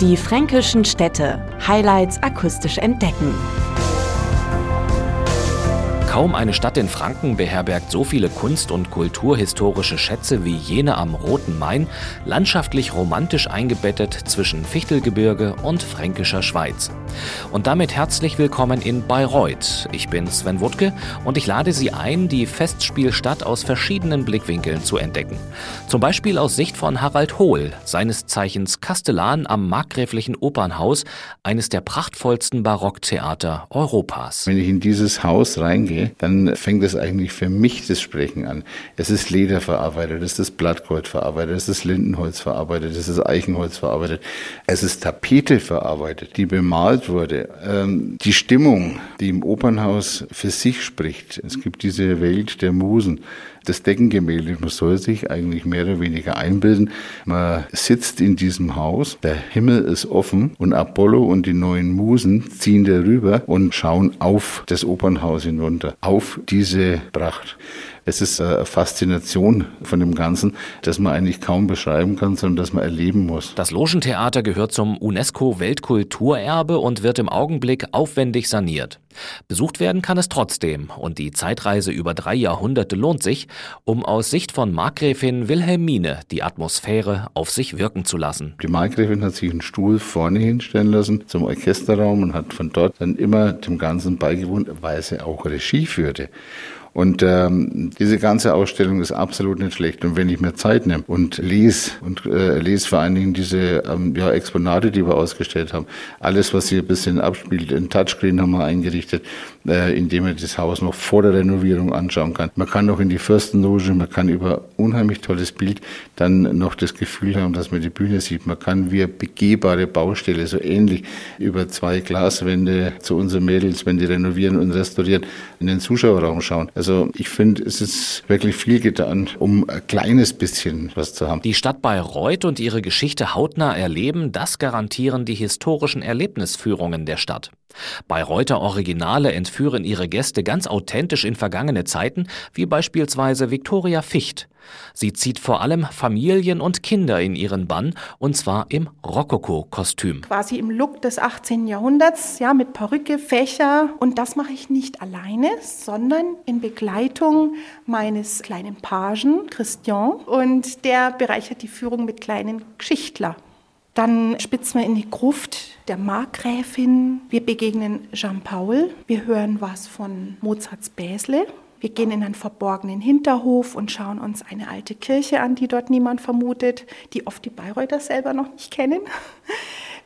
Die fränkischen Städte. Highlights akustisch entdecken. Kaum eine Stadt in Franken beherbergt so viele kunst- und kulturhistorische Schätze wie jene am Roten Main, landschaftlich romantisch eingebettet zwischen Fichtelgebirge und fränkischer Schweiz. Und damit herzlich willkommen in Bayreuth. Ich bin Sven Wuttke und ich lade Sie ein, die Festspielstadt aus verschiedenen Blickwinkeln zu entdecken. Zum Beispiel aus Sicht von Harald Hohl, seines Zeichens Kastellan am Markgräflichen Opernhaus, eines der prachtvollsten Barocktheater Europas. Wenn ich in dieses Haus reingehe, dann fängt es eigentlich für mich das Sprechen an. Es ist Leder verarbeitet, es ist Blattgold verarbeitet, es ist Lindenholz verarbeitet, es ist Eichenholz verarbeitet, es ist Tapete verarbeitet, die bemalt wurde. Ähm, die Stimmung, die im Opernhaus für sich spricht. Es gibt diese Welt der Musen das Deckengemälde. Man soll sich eigentlich mehr oder weniger einbilden. Man sitzt in diesem Haus, der Himmel ist offen und Apollo und die neuen Musen ziehen darüber und schauen auf das Opernhaus hinunter, auf diese Pracht. Es ist eine Faszination von dem Ganzen, dass man eigentlich kaum beschreiben kann, sondern dass man erleben muss. Das Logentheater gehört zum UNESCO-Weltkulturerbe und wird im Augenblick aufwendig saniert. Besucht werden kann es trotzdem und die Zeitreise über drei Jahrhunderte lohnt sich, um aus Sicht von Markgräfin Wilhelmine die Atmosphäre auf sich wirken zu lassen. Die Markgräfin hat sich einen Stuhl vorne hinstellen lassen zum Orchesterraum und hat von dort dann immer dem Ganzen beigewohnt, weil sie auch Regie führte. Und ähm, diese ganze Ausstellung ist absolut nicht schlecht. Und wenn ich mir Zeit nehme und lese und äh, lese vor allen Dingen diese ähm, ja, Exponate, die wir ausgestellt haben, alles, was hier ein bisschen abspielt, ein Touchscreen haben wir eingerichtet, äh, indem man das Haus noch vor der Renovierung anschauen kann. Man kann noch in die Fürstenloge, man kann über unheimlich tolles Bild dann noch das Gefühl haben, dass man die Bühne sieht. Man kann wie eine begehbare Baustelle, so ähnlich über zwei Glaswände zu unseren Mädels, wenn die renovieren und restaurieren, in den Zuschauerraum schauen. Also ich finde, es ist wirklich viel getan, um ein kleines bisschen was zu haben. Die Stadt Bayreuth und ihre Geschichte hautnah erleben, das garantieren die historischen Erlebnisführungen der Stadt. Bayreuther Originale entführen ihre Gäste ganz authentisch in vergangene Zeiten, wie beispielsweise Viktoria Ficht. Sie zieht vor allem Familien und Kinder in ihren Bann, und zwar im Rokoko-Kostüm. Quasi im Look des 18. Jahrhunderts, ja, mit Perücke, Fächer. Und das mache ich nicht alleine, sondern in Begleitung meines kleinen Pagen, Christian. Und der bereichert die Führung mit kleinen Geschichtler. Dann spitzen wir in die Gruft der Markgräfin. Wir begegnen Jean-Paul. Wir hören was von Mozarts Bäsle. Wir gehen in einen verborgenen Hinterhof und schauen uns eine alte Kirche an, die dort niemand vermutet, die oft die Bayreuther selber noch nicht kennen.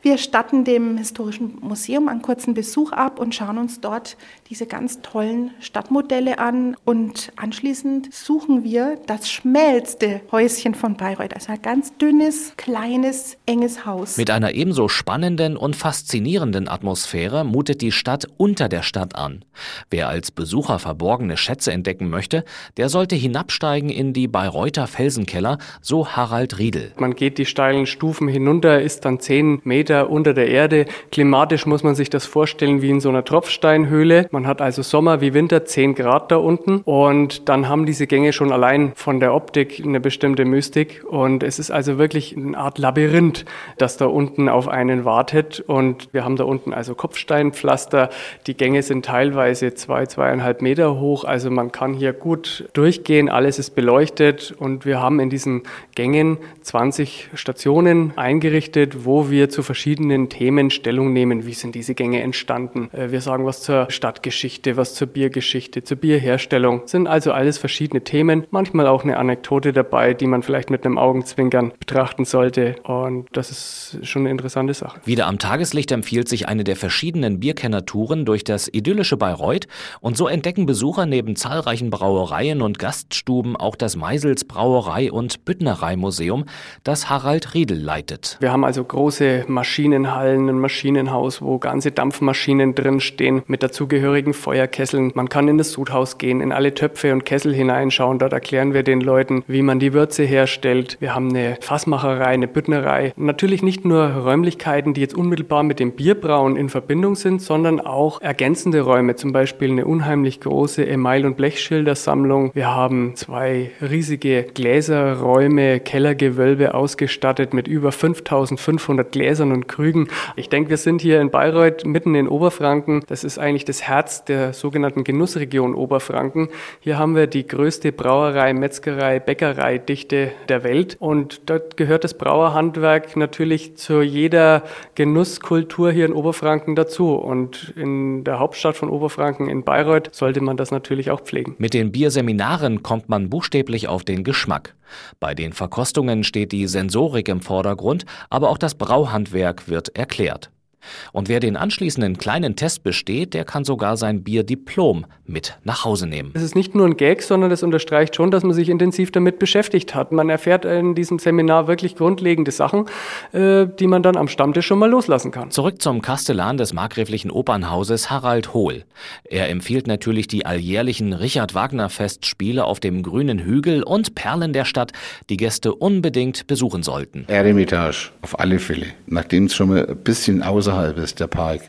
Wir statten dem Historischen Museum einen kurzen Besuch ab und schauen uns dort diese ganz tollen Stadtmodelle an. Und anschließend suchen wir das schmälste Häuschen von Bayreuth. Also ein ganz dünnes, kleines, enges Haus. Mit einer ebenso spannenden und faszinierenden Atmosphäre mutet die Stadt unter der Stadt an. Wer als Besucher verborgene Schätze entdecken möchte, der sollte hinabsteigen in die Bayreuther Felsenkeller, so Harald Riedel. Man geht die steilen Stufen hinunter, ist dann zehn Meter Meter unter der Erde. Klimatisch muss man sich das vorstellen wie in so einer Tropfsteinhöhle. Man hat also Sommer wie Winter 10 Grad da unten und dann haben diese Gänge schon allein von der Optik eine bestimmte Mystik und es ist also wirklich eine Art Labyrinth, das da unten auf einen wartet und wir haben da unten also Kopfsteinpflaster. Die Gänge sind teilweise zwei, zweieinhalb Meter hoch, also man kann hier gut durchgehen, alles ist beleuchtet und wir haben in diesen Gängen 20 Stationen eingerichtet, wo wir zu verschiedenen verschiedenen Themen Stellung nehmen. Wie sind diese Gänge entstanden? Äh, wir sagen was zur Stadtgeschichte, was zur Biergeschichte, zur Bierherstellung. Das sind also alles verschiedene Themen. Manchmal auch eine Anekdote dabei, die man vielleicht mit einem Augenzwinkern betrachten sollte. Und das ist schon eine interessante Sache. Wieder am Tageslicht empfiehlt sich eine der verschiedenen Bierkennertouren durch das idyllische Bayreuth. Und so entdecken Besucher neben zahlreichen Brauereien und Gaststuben auch das Meisels Brauerei und Büttnerei-Museum, das Harald Riedel leitet. Wir haben also große Maschinen Maschinenhallen, ein Maschinenhaus, wo ganze Dampfmaschinen drinstehen mit dazugehörigen Feuerkesseln. Man kann in das Sudhaus gehen, in alle Töpfe und Kessel hineinschauen. Dort erklären wir den Leuten, wie man die Würze herstellt. Wir haben eine Fassmacherei, eine Büttnerei. Natürlich nicht nur Räumlichkeiten, die jetzt unmittelbar mit dem Bierbrauen in Verbindung sind, sondern auch ergänzende Räume, zum Beispiel eine unheimlich große Email- und Blechschildersammlung. Wir haben zwei riesige Gläserräume, Kellergewölbe ausgestattet mit über 5500 Gläsern und Krügen. Ich denke, wir sind hier in Bayreuth mitten in Oberfranken. Das ist eigentlich das Herz der sogenannten Genussregion Oberfranken. Hier haben wir die größte Brauerei, Metzgerei, Bäckereidichte der Welt und dort gehört das Brauerhandwerk natürlich zu jeder Genusskultur hier in Oberfranken dazu und in der Hauptstadt von Oberfranken in Bayreuth sollte man das natürlich auch pflegen. Mit den Bierseminaren kommt man buchstäblich auf den Geschmack. Bei den Verkostungen steht die Sensorik im Vordergrund, aber auch das Brauhandwerk wird erklärt. Und wer den anschließenden kleinen Test besteht, der kann sogar sein Bierdiplom mit nach Hause nehmen. Es ist nicht nur ein Gag, sondern es unterstreicht schon, dass man sich intensiv damit beschäftigt hat. Man erfährt in diesem Seminar wirklich grundlegende Sachen, äh, die man dann am Stammtisch schon mal loslassen kann. Zurück zum Kastellan des markgräflichen Opernhauses Harald Hohl. Er empfiehlt natürlich die alljährlichen Richard Wagner Festspiele auf dem grünen Hügel und Perlen der Stadt, die Gäste unbedingt besuchen sollten. Eremitage, auf alle Fälle. Nachdem es schon mal ein bisschen außerhalb außerhalb ist der Park.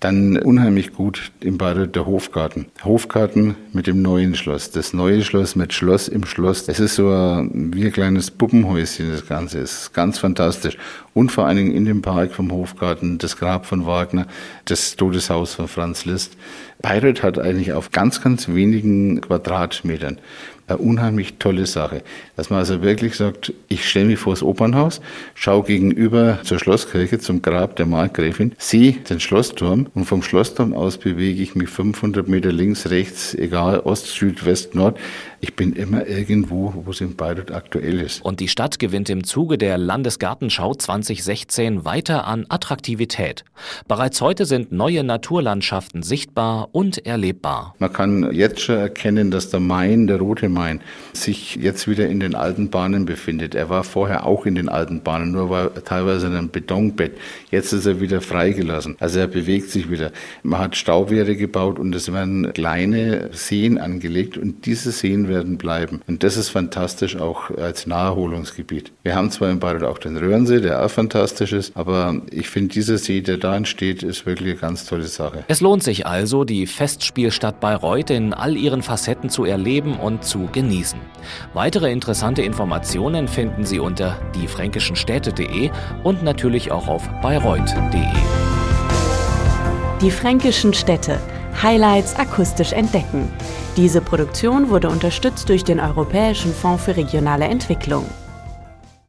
Dann unheimlich gut im Bade der Hofgarten. Hofgarten mit dem neuen Schloss. Das neue Schloss mit Schloss im Schloss. Es ist so wie ein kleines Puppenhäuschen, das Ganze. Es ist ganz fantastisch. Und vor allen Dingen in dem Park vom Hofgarten das Grab von Wagner, das Todeshaus von Franz Liszt. Bayreuth hat eigentlich auf ganz, ganz wenigen Quadratmetern eine unheimlich tolle Sache. Dass man also wirklich sagt, ich stelle mich vor das Opernhaus, schaue gegenüber zur Schlosskirche, zum Grab der Markgräfin, sehe den Schlossturm und vom Schlossturm aus bewege ich mich 500 Meter links, rechts, egal, Ost, Süd, West, Nord. Ich bin immer irgendwo, wo es in Bayreuth aktuell ist. Und die Stadt gewinnt im Zuge der Landesgartenschau 2016 weiter an Attraktivität. Bereits heute sind neue Naturlandschaften sichtbar und erlebbar. Man kann jetzt schon erkennen, dass der Main, der Rote Main, sich jetzt wieder in den alten Bahnen befindet. Er war vorher auch in den alten Bahnen, nur war teilweise in einem Betonbett. Jetzt ist er wieder freigelassen. Also er bewegt sich wieder. Man hat Stauwehre gebaut und es werden kleine Seen angelegt und diese Seen werden bleiben. Und das ist fantastisch auch als Naherholungsgebiet. Wir haben zwar in Bayreuth auch den Röhrensee, der auch fantastisch ist, aber ich finde, dieser See, der da entsteht, ist wirklich eine ganz tolle Sache. Es lohnt sich also, die Festspielstadt Bayreuth in all ihren Facetten zu erleben und zu genießen. Weitere interessante Informationen finden Sie unter diefränkischenstädte.de und natürlich auch auf bayreuth.de. Die fränkischen Städte Highlights akustisch entdecken. Diese Produktion wurde unterstützt durch den Europäischen Fonds für regionale Entwicklung.